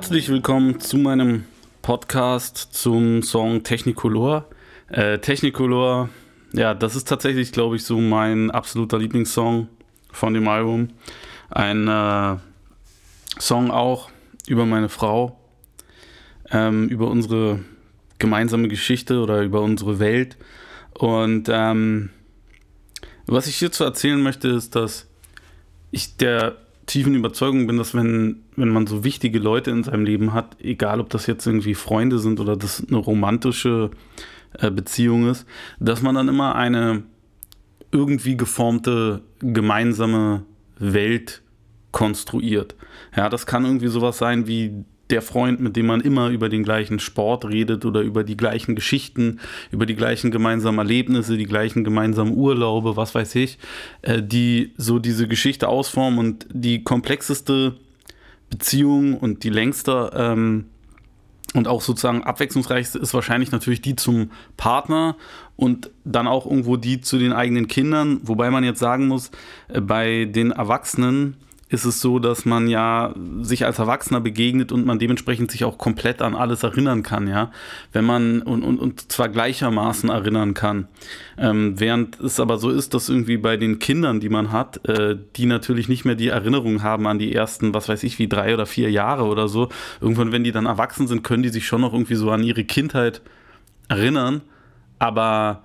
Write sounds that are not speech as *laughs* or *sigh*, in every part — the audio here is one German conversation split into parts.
Herzlich willkommen zu meinem Podcast zum Song Technicolor. Äh, Technicolor, ja, das ist tatsächlich, glaube ich, so mein absoluter Lieblingssong von dem Album. Ein äh, Song auch über meine Frau, ähm, über unsere gemeinsame Geschichte oder über unsere Welt. Und ähm, was ich hierzu erzählen möchte, ist, dass ich der tiefen Überzeugung bin, dass wenn, wenn man so wichtige Leute in seinem Leben hat, egal ob das jetzt irgendwie Freunde sind oder das eine romantische äh, Beziehung ist, dass man dann immer eine irgendwie geformte gemeinsame Welt konstruiert. Ja, das kann irgendwie sowas sein wie der Freund, mit dem man immer über den gleichen Sport redet oder über die gleichen Geschichten, über die gleichen gemeinsamen Erlebnisse, die gleichen gemeinsamen Urlaube, was weiß ich, äh, die so diese Geschichte ausformen und die komplexeste Beziehung und die längste ähm, und auch sozusagen abwechslungsreichste ist wahrscheinlich natürlich die zum Partner und dann auch irgendwo die zu den eigenen Kindern, wobei man jetzt sagen muss, äh, bei den Erwachsenen, ist es so, dass man ja sich als Erwachsener begegnet und man dementsprechend sich auch komplett an alles erinnern kann, ja. Wenn man und, und, und zwar gleichermaßen erinnern kann. Ähm, während es aber so ist, dass irgendwie bei den Kindern, die man hat, äh, die natürlich nicht mehr die Erinnerung haben an die ersten, was weiß ich, wie drei oder vier Jahre oder so. Irgendwann, wenn die dann erwachsen sind, können die sich schon noch irgendwie so an ihre Kindheit erinnern. Aber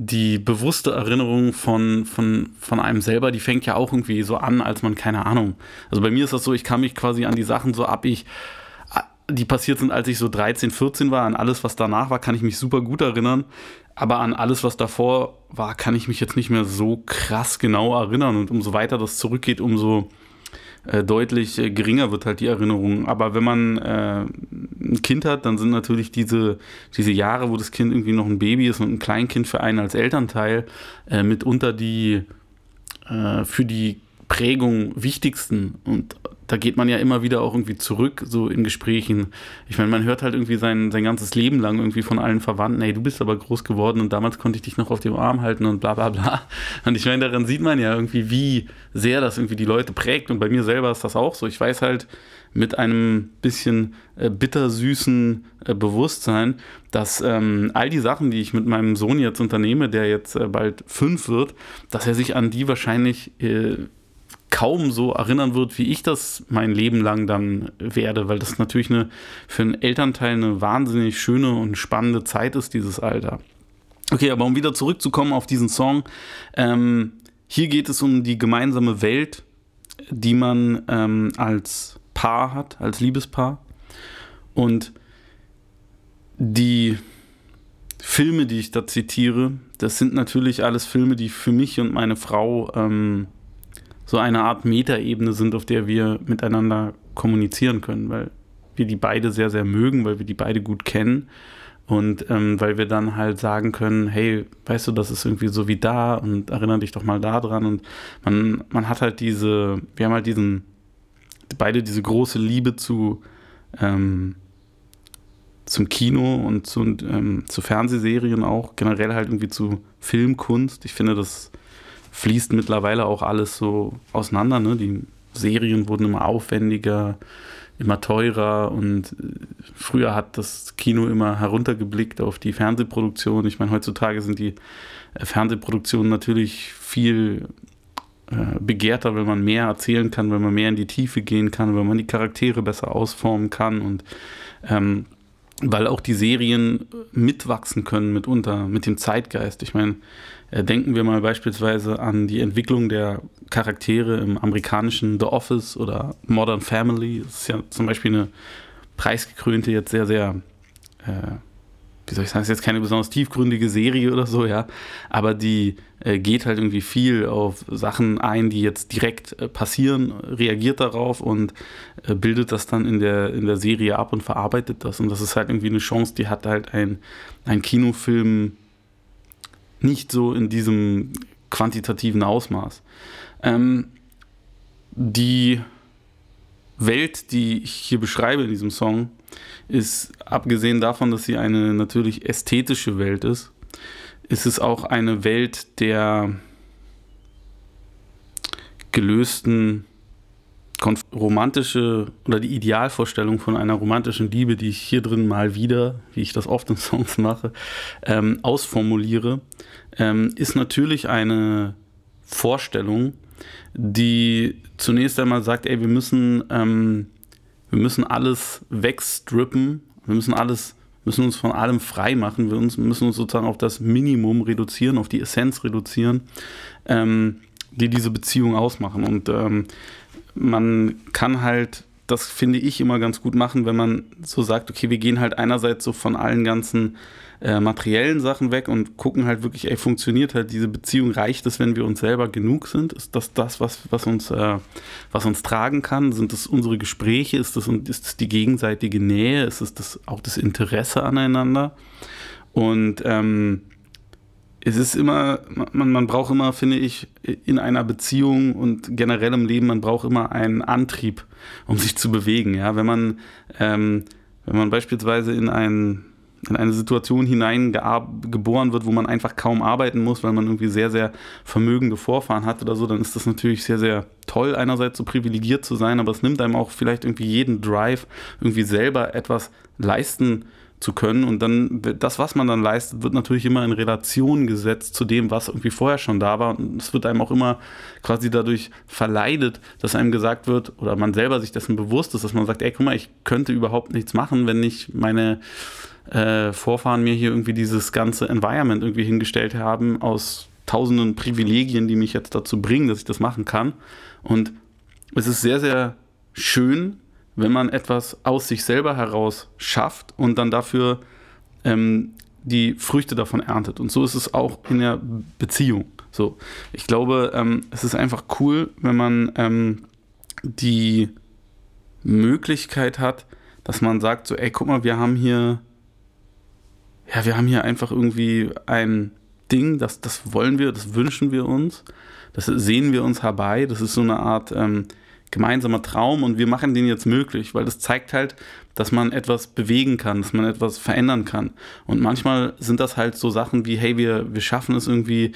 die bewusste Erinnerung von, von, von einem selber, die fängt ja auch irgendwie so an, als man, keine Ahnung. Also bei mir ist das so, ich kann mich quasi an die Sachen so ab, ich, die passiert sind, als ich so 13, 14 war, an alles, was danach war, kann ich mich super gut erinnern. Aber an alles, was davor war, kann ich mich jetzt nicht mehr so krass genau erinnern. Und umso weiter das zurückgeht, umso äh, deutlich äh, geringer wird halt die Erinnerung. Aber wenn man äh, ein Kind hat, dann sind natürlich diese, diese Jahre, wo das Kind irgendwie noch ein Baby ist und ein Kleinkind für einen als Elternteil, äh, mitunter die für die Prägung wichtigsten. Und da geht man ja immer wieder auch irgendwie zurück, so in Gesprächen. Ich meine, man hört halt irgendwie sein, sein ganzes Leben lang irgendwie von allen Verwandten, hey, du bist aber groß geworden und damals konnte ich dich noch auf dem Arm halten und bla bla bla. Und ich meine, daran sieht man ja irgendwie, wie sehr das irgendwie die Leute prägt. Und bei mir selber ist das auch so. Ich weiß halt mit einem bisschen äh, bittersüßen äh, Bewusstsein, dass ähm, all die Sachen, die ich mit meinem Sohn jetzt unternehme, der jetzt äh, bald fünf wird, dass er sich an die wahrscheinlich äh, kaum so erinnern wird, wie ich das mein Leben lang dann werde, weil das natürlich eine, für einen Elternteil eine wahnsinnig schöne und spannende Zeit ist, dieses Alter. Okay, aber um wieder zurückzukommen auf diesen Song, ähm, hier geht es um die gemeinsame Welt, die man ähm, als Paar hat, als Liebespaar. Und die Filme, die ich da zitiere, das sind natürlich alles Filme, die für mich und meine Frau ähm, so eine Art Metaebene sind, auf der wir miteinander kommunizieren können, weil wir die beide sehr, sehr mögen, weil wir die beide gut kennen und ähm, weil wir dann halt sagen können, hey, weißt du, das ist irgendwie so wie da und erinnere dich doch mal da dran und man, man hat halt diese, wir haben halt diesen, beide diese große Liebe zu, ähm, zum Kino und zu, ähm, zu Fernsehserien auch, generell halt irgendwie zu Filmkunst. Ich finde, das fließt mittlerweile auch alles so auseinander. Ne? Die Serien wurden immer aufwendiger, immer teurer und äh, früher hat das Kino immer heruntergeblickt auf die Fernsehproduktion. Ich meine, heutzutage sind die äh, Fernsehproduktionen natürlich viel äh, begehrter, wenn man mehr erzählen kann, wenn man mehr in die Tiefe gehen kann, wenn man die Charaktere besser ausformen kann und ähm, weil auch die Serien mitwachsen können mitunter mit dem Zeitgeist. Ich meine, äh, denken wir mal beispielsweise an die Entwicklung der Charaktere im amerikanischen The Office oder Modern Family. Das ist ja zum Beispiel eine preisgekrönte, jetzt sehr, sehr, äh, wie soll ich sagen, ist jetzt keine besonders tiefgründige Serie oder so, ja. Aber die geht halt irgendwie viel auf Sachen ein, die jetzt direkt äh, passieren, reagiert darauf und äh, bildet das dann in der, in der Serie ab und verarbeitet das. Und das ist halt irgendwie eine Chance, die hat halt ein, ein Kinofilm nicht so in diesem quantitativen Ausmaß. Ähm, die Welt, die ich hier beschreibe in diesem Song, ist abgesehen davon, dass sie eine natürlich ästhetische Welt ist, ist es auch eine Welt der gelösten romantische oder die Idealvorstellung von einer romantischen Liebe, die ich hier drin mal wieder, wie ich das oft in Songs mache, ähm, ausformuliere, ähm, ist natürlich eine Vorstellung, die zunächst einmal sagt, ey, wir müssen, ähm, wir müssen alles wegstrippen, wir müssen alles, müssen uns von allem frei machen, wir müssen uns sozusagen auf das Minimum reduzieren, auf die Essenz reduzieren, ähm, die diese Beziehung ausmachen. Und ähm, man kann halt das finde ich immer ganz gut machen, wenn man so sagt, okay, wir gehen halt einerseits so von allen ganzen äh, materiellen Sachen weg und gucken halt wirklich, ey, funktioniert halt diese Beziehung, reicht es, wenn wir uns selber genug sind? Ist das das, was, was, uns, äh, was uns tragen kann? Sind das unsere Gespräche? Ist das, ist das die gegenseitige Nähe? Ist es das auch das Interesse aneinander? Und ähm, es ist immer, man, man braucht immer, finde ich, in einer Beziehung und generell im Leben, man braucht immer einen Antrieb, um sich zu bewegen. Ja, wenn man, ähm, wenn man beispielsweise in ein in eine Situation hineingeboren wird, wo man einfach kaum arbeiten muss, weil man irgendwie sehr, sehr vermögende Vorfahren hat oder so, dann ist das natürlich sehr, sehr toll, einerseits so privilegiert zu sein, aber es nimmt einem auch vielleicht irgendwie jeden Drive, irgendwie selber etwas leisten zu können. Und dann, das, was man dann leistet, wird natürlich immer in Relation gesetzt zu dem, was irgendwie vorher schon da war. Und es wird einem auch immer quasi dadurch verleidet, dass einem gesagt wird, oder man selber sich dessen bewusst ist, dass man sagt, ey, guck mal, ich könnte überhaupt nichts machen, wenn nicht meine äh, Vorfahren mir hier irgendwie dieses ganze Environment irgendwie hingestellt haben aus tausenden Privilegien, die mich jetzt dazu bringen, dass ich das machen kann. Und es ist sehr, sehr schön, wenn man etwas aus sich selber heraus schafft und dann dafür ähm, die Früchte davon erntet. Und so ist es auch in der Beziehung. So, ich glaube, ähm, es ist einfach cool, wenn man ähm, die Möglichkeit hat, dass man sagt, so, ey, guck mal, wir haben hier ja, wir haben hier einfach irgendwie ein Ding, das, das wollen wir, das wünschen wir uns, das sehen wir uns herbei, das ist so eine Art ähm, gemeinsamer Traum und wir machen den jetzt möglich, weil das zeigt halt, dass man etwas bewegen kann, dass man etwas verändern kann. Und manchmal sind das halt so Sachen wie, hey, wir, wir schaffen es irgendwie,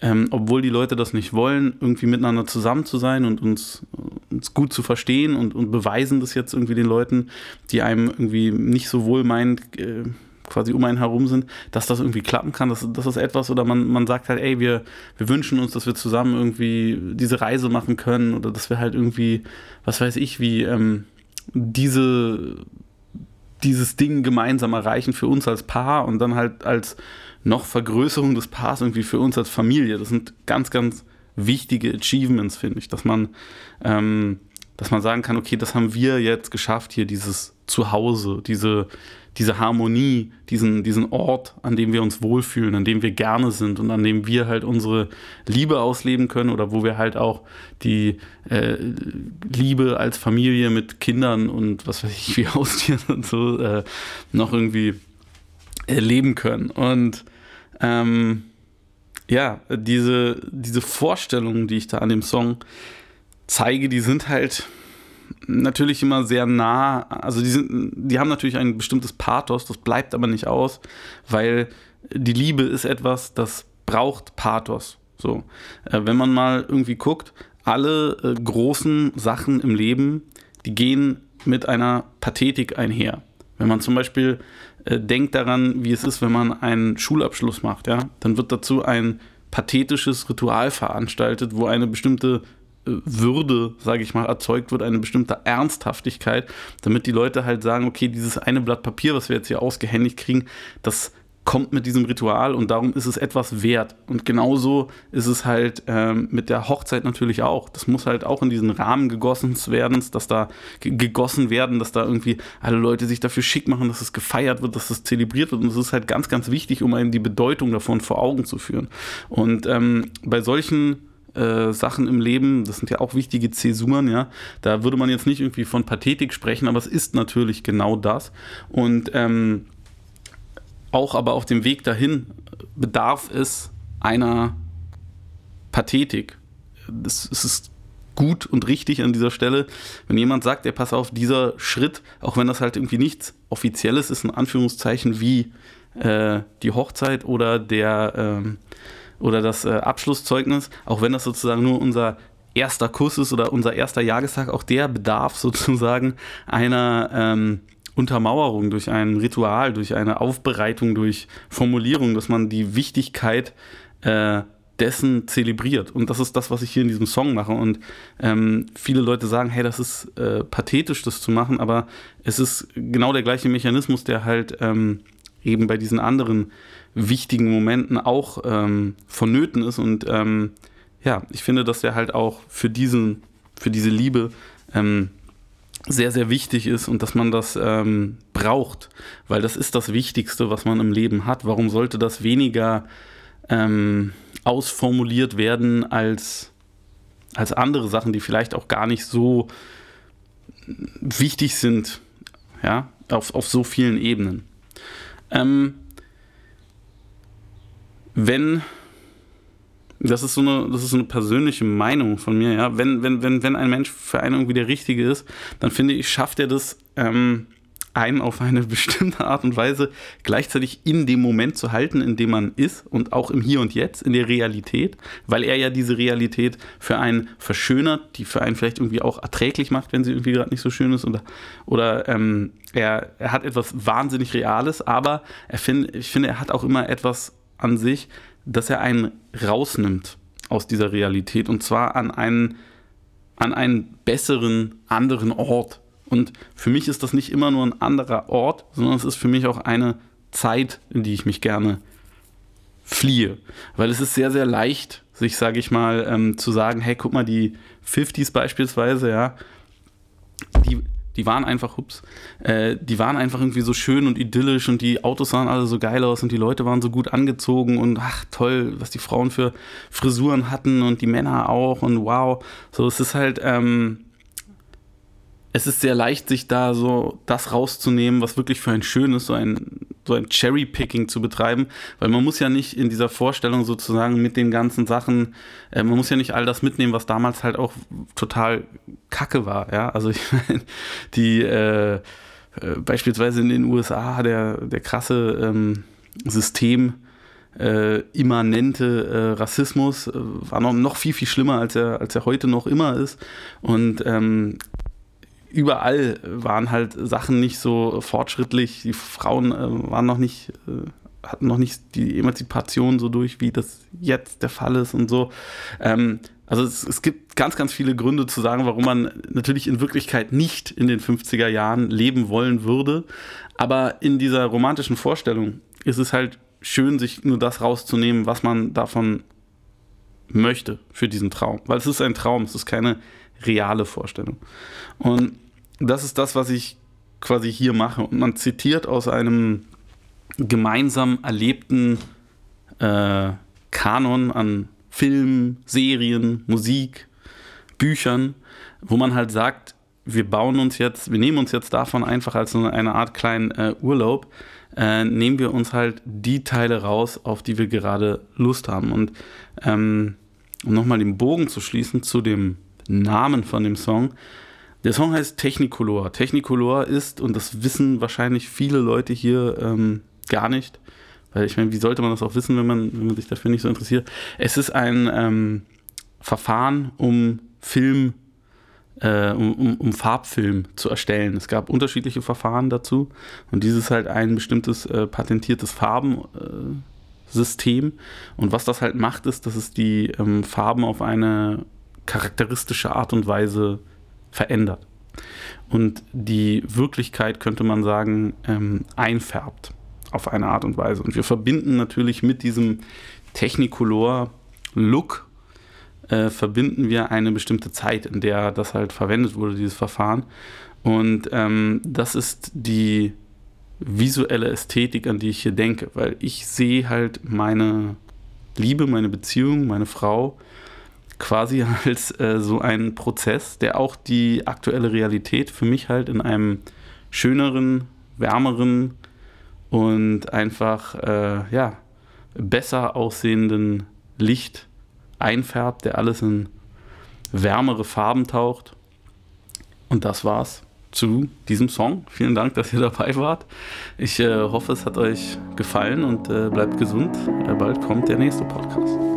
ähm, obwohl die Leute das nicht wollen, irgendwie miteinander zusammen zu sein und uns, uns gut zu verstehen und, und beweisen das jetzt irgendwie den Leuten, die einem irgendwie nicht so wohl meint, äh, quasi um einen herum sind, dass das irgendwie klappen kann. Das, das ist etwas, oder man, man sagt halt, ey, wir, wir wünschen uns, dass wir zusammen irgendwie diese Reise machen können oder dass wir halt irgendwie, was weiß ich, wie ähm, diese, dieses Ding gemeinsam erreichen für uns als Paar und dann halt als noch Vergrößerung des Paars irgendwie für uns als Familie. Das sind ganz, ganz wichtige Achievements, finde ich, dass man, ähm, dass man sagen kann, okay, das haben wir jetzt geschafft, hier dieses Zuhause, diese, diese Harmonie, diesen, diesen Ort, an dem wir uns wohlfühlen, an dem wir gerne sind und an dem wir halt unsere Liebe ausleben können oder wo wir halt auch die äh, Liebe als Familie mit Kindern und was weiß ich, *laughs* wie Haustieren und so äh, noch irgendwie erleben können. Und ähm, ja, diese, diese Vorstellungen, die ich da an dem Song zeige, die sind halt natürlich immer sehr nah, also die, sind, die haben natürlich ein bestimmtes Pathos, das bleibt aber nicht aus, weil die Liebe ist etwas, das braucht Pathos. So, äh, wenn man mal irgendwie guckt, alle äh, großen Sachen im Leben, die gehen mit einer Pathetik einher. Wenn man zum Beispiel äh, denkt daran, wie es ist, wenn man einen Schulabschluss macht, ja, dann wird dazu ein pathetisches Ritual veranstaltet, wo eine bestimmte würde, sage ich mal, erzeugt wird, eine bestimmte Ernsthaftigkeit, damit die Leute halt sagen, okay, dieses eine Blatt Papier, was wir jetzt hier ausgehändigt kriegen, das kommt mit diesem Ritual und darum ist es etwas wert. Und genauso ist es halt ähm, mit der Hochzeit natürlich auch. Das muss halt auch in diesen Rahmen gegossen werden, dass da gegossen werden, dass da irgendwie alle Leute sich dafür schick machen, dass es gefeiert wird, dass es zelebriert wird. Und das ist halt ganz, ganz wichtig, um einem die Bedeutung davon vor Augen zu führen. Und ähm, bei solchen äh, Sachen im Leben, das sind ja auch wichtige Zäsuren, ja. Da würde man jetzt nicht irgendwie von Pathetik sprechen, aber es ist natürlich genau das. Und ähm, auch aber auf dem Weg dahin bedarf es einer Pathetik. Es, es ist gut und richtig an dieser Stelle, wenn jemand sagt, er pass auf, dieser Schritt, auch wenn das halt irgendwie nichts Offizielles ist, in Anführungszeichen wie äh, die Hochzeit oder der, ähm, oder das äh, Abschlusszeugnis, auch wenn das sozusagen nur unser erster Kuss ist oder unser erster Jahrestag, auch der bedarf sozusagen einer ähm, Untermauerung durch ein Ritual, durch eine Aufbereitung, durch Formulierung, dass man die Wichtigkeit äh, dessen zelebriert. Und das ist das, was ich hier in diesem Song mache. Und ähm, viele Leute sagen, hey, das ist äh, pathetisch, das zu machen, aber es ist genau der gleiche Mechanismus, der halt ähm, eben bei diesen anderen wichtigen Momenten auch ähm, vonnöten ist. Und ähm, ja, ich finde, dass der halt auch für diesen, für diese Liebe ähm, sehr, sehr wichtig ist und dass man das ähm, braucht, weil das ist das Wichtigste, was man im Leben hat. Warum sollte das weniger ähm, ausformuliert werden als, als andere Sachen, die vielleicht auch gar nicht so wichtig sind, ja, auf, auf so vielen Ebenen. Ähm, wenn das ist so eine, das ist so eine persönliche Meinung von mir, ja. Wenn, wenn, wenn, wenn ein Mensch für einen irgendwie der Richtige ist, dann finde ich, schafft er das, ähm, einen auf eine *laughs* bestimmte Art und Weise gleichzeitig in dem Moment zu halten, in dem man ist und auch im Hier und Jetzt, in der Realität, weil er ja diese Realität für einen verschönert, die für einen vielleicht irgendwie auch erträglich macht, wenn sie irgendwie gerade nicht so schön ist oder, oder ähm, er, er hat etwas wahnsinnig Reales, aber er find, ich finde, er hat auch immer etwas an sich, dass er einen rausnimmt aus dieser Realität und zwar an einen, an einen besseren, anderen Ort. Und für mich ist das nicht immer nur ein anderer Ort, sondern es ist für mich auch eine Zeit, in die ich mich gerne fliehe. Weil es ist sehr, sehr leicht, sich, sage ich mal, ähm, zu sagen, hey, guck mal, die 50s beispielsweise, ja, die, die waren einfach, ups, äh, die waren einfach irgendwie so schön und idyllisch und die Autos sahen alle so geil aus und die Leute waren so gut angezogen und ach toll, was die Frauen für Frisuren hatten und die Männer auch und wow. So, es ist halt, ähm, es ist sehr leicht, sich da so das rauszunehmen, was wirklich für ein schönes, so ein, so ein Cherry-Picking zu betreiben, weil man muss ja nicht in dieser Vorstellung sozusagen mit den ganzen Sachen, äh, man muss ja nicht all das mitnehmen, was damals halt auch total kacke war, ja, also ich *laughs* meine, die, äh, äh, beispielsweise in den USA, der, der krasse ähm, System, äh, immanente äh, Rassismus äh, war noch, noch viel, viel schlimmer, als er, als er heute noch immer ist. Und ähm, überall waren halt Sachen nicht so fortschrittlich. Die Frauen äh, waren noch nicht, äh, hatten noch nicht die Emanzipation so durch, wie das jetzt der Fall ist und so. Ähm, also es, es, gibt ganz, ganz viele Gründe zu sagen, warum man natürlich in Wirklichkeit nicht in den 50er Jahren leben wollen würde. Aber in dieser romantischen Vorstellung ist es halt schön, sich nur das rauszunehmen, was man davon möchte für diesen Traum. Weil es ist ein Traum, es ist keine reale Vorstellung. Und das ist das, was ich quasi hier mache. Und man zitiert aus einem gemeinsam erlebten äh, Kanon an Filmen, Serien, Musik, Büchern, wo man halt sagt, wir bauen uns jetzt, wir nehmen uns jetzt davon einfach als eine Art kleinen äh, Urlaub, äh, nehmen wir uns halt die Teile raus, auf die wir gerade Lust haben. Und ähm, um nochmal den Bogen zu schließen zu dem Namen von dem Song. Der Song heißt Technicolor. Technicolor ist, und das wissen wahrscheinlich viele Leute hier ähm, gar nicht, weil ich meine, wie sollte man das auch wissen, wenn man, wenn man sich dafür nicht so interessiert? Es ist ein ähm, Verfahren, um Film, äh, um, um, um, Farbfilm zu erstellen. Es gab unterschiedliche Verfahren dazu und dieses ist halt ein bestimmtes äh, patentiertes Farbensystem. und was das halt macht, ist, dass es die ähm, Farben auf eine charakteristische Art und Weise verändert. Und die Wirklichkeit, könnte man sagen, ähm, einfärbt auf eine Art und Weise. Und wir verbinden natürlich mit diesem Technicolor-Look, äh, verbinden wir eine bestimmte Zeit, in der das halt verwendet wurde, dieses Verfahren. Und ähm, das ist die visuelle Ästhetik, an die ich hier denke, weil ich sehe halt meine Liebe, meine Beziehung, meine Frau quasi *laughs* als äh, so ein Prozess, der auch die aktuelle Realität für mich halt in einem schöneren, wärmeren und einfach äh, ja, besser aussehenden Licht einfärbt, der alles in wärmere Farben taucht. Und das war's zu diesem Song. Vielen Dank, dass ihr dabei wart. Ich äh, hoffe, es hat euch gefallen und äh, bleibt gesund. Bald kommt der nächste Podcast.